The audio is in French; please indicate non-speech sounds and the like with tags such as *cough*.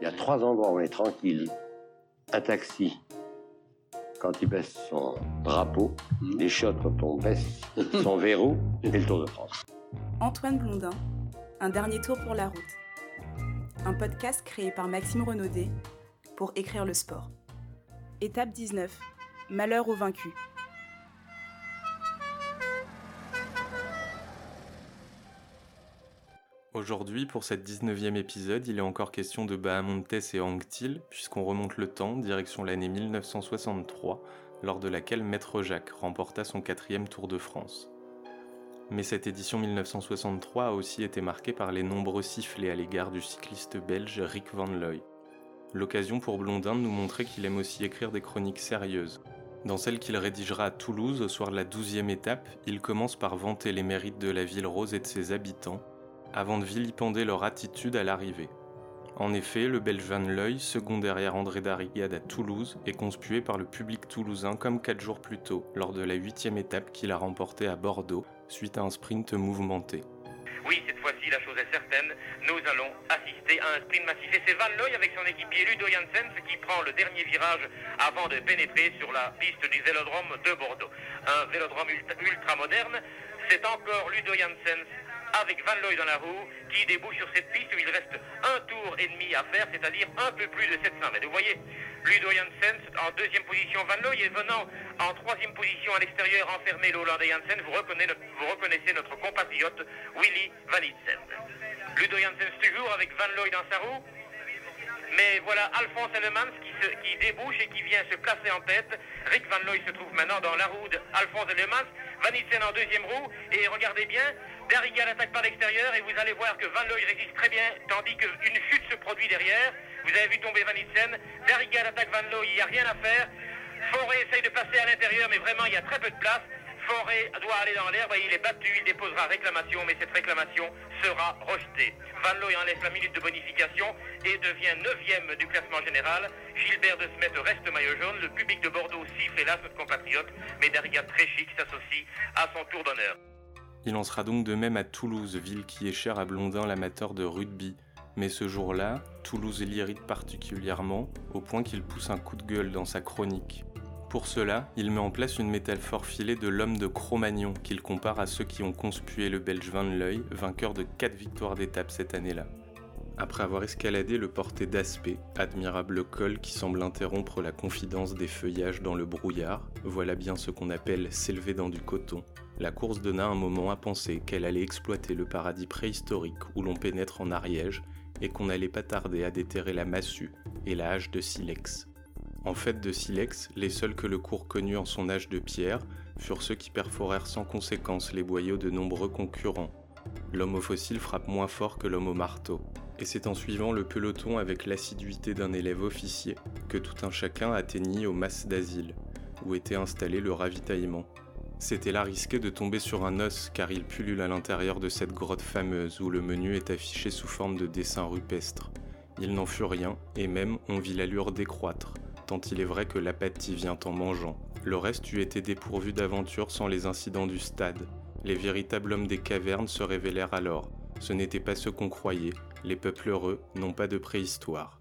Il y a trois endroits où on est tranquille. Un taxi, quand il baisse son drapeau, les chiottes quand on baisse *laughs* son verrou, et le Tour de France. Antoine Blondin, Un dernier tour pour la route. Un podcast créé par Maxime Renaudet pour écrire le sport. Étape 19. Malheur aux vaincus. Aujourd'hui, pour cette 19e épisode, il est encore question de Bahamontes et Anctil, puisqu'on remonte le temps, direction l'année 1963, lors de laquelle Maître Jacques remporta son quatrième Tour de France. Mais cette édition 1963 a aussi été marquée par les nombreux sifflets à l'égard du cycliste belge Rick Van Looy. L'occasion pour Blondin de nous montrer qu'il aime aussi écrire des chroniques sérieuses. Dans celle qu'il rédigera à Toulouse au soir de la 12e étape, il commence par vanter les mérites de la ville rose et de ses habitants, avant de vilipender leur attitude à l'arrivée. En effet, le Belge Van Looy, second derrière André Darrigade à Toulouse, est conspué par le public toulousain comme quatre jours plus tôt, lors de la huitième étape qu'il a remportée à Bordeaux, suite à un sprint mouvementé. Oui, cette fois-ci, la chose est certaine. Nous allons assister à un sprint massif. Et c'est Van Looy avec son équipier Ludo Janssens qui prend le dernier virage avant de pénétrer sur la piste du vélodrome de Bordeaux. Un vélodrome ultra moderne. C'est encore Ludo Janssens avec Van Looy dans la roue qui débouche sur cette piste où il reste un tour et demi à faire, c'est-à-dire un peu plus de 700 mètres. Vous voyez, Ludo Janssens en deuxième position, Van Looy est venant en troisième position à l'extérieur, enfermé le Hollandais Janssen. Vous reconnaissez, notre compatriote Willy Van Itsen. Ludo Janssens toujours avec Van Looy dans sa roue. Mais voilà Alphonse Ellemans qui, débouche et qui vient se placer en tête. Rick Van Looy se trouve maintenant dans la roue d'Alphonse Ellemans. Van Itsen en deuxième roue. Et regardez bien, Darrigal attaque par l'extérieur et vous allez voir que Van Looy résiste très bien, tandis qu'une chute se produit derrière. Vous avez vu tomber Van Itsen. Darrigal attaque Van Looy, il n'y a rien à faire. Forêt essaye de passer à l'intérieur, mais vraiment il y a très peu de place. Forêt doit aller dans l'air, il est battu, il déposera réclamation, mais cette réclamation sera rejetée. Van Looy enlève la minute de bonification et devient 9 du classement général. Gilbert de Smet reste maillot jaune. Le public de Bordeaux siffle hélas notre compatriote, mais Darrigal très chic s'associe à son tour d'honneur. Il en sera donc de même à Toulouse, ville qui est chère à Blondin l'amateur de rugby. Mais ce jour-là, Toulouse l'irrite particulièrement, au point qu'il pousse un coup de gueule dans sa chronique. Pour cela, il met en place une métaphore filée de l'homme de Cro-Magnon qu'il compare à ceux qui ont conspué le Belge Van Looy, vainqueur de 4 victoires d'étape cette année-là. Après avoir escaladé le porté d'Aspect, admirable col qui semble interrompre la confidence des feuillages dans le brouillard, voilà bien ce qu'on appelle s'élever dans du coton. La course donna un moment à penser qu'elle allait exploiter le paradis préhistorique où l'on pénètre en Ariège et qu'on n'allait pas tarder à déterrer la massue et la hache de silex. En fait de silex, les seuls que le cours connut en son âge de pierre furent ceux qui perforèrent sans conséquence les boyaux de nombreux concurrents. L'homme au fossile frappe moins fort que l'homme au marteau, et c'est en suivant le peloton avec l'assiduité d'un élève officier que tout un chacun atteignit au mas d'asile, où était installé le ravitaillement. C'était là risqué de tomber sur un os car il pullule à l'intérieur de cette grotte fameuse où le menu est affiché sous forme de dessin rupestre. Il n'en fut rien, et même on vit l'allure décroître, tant il est vrai que l'apathie vient en mangeant. Le reste eût été dépourvu d'aventure sans les incidents du stade. Les véritables hommes des cavernes se révélèrent alors. Ce n'étaient pas ceux qu'on croyait, les peuples heureux n'ont pas de préhistoire.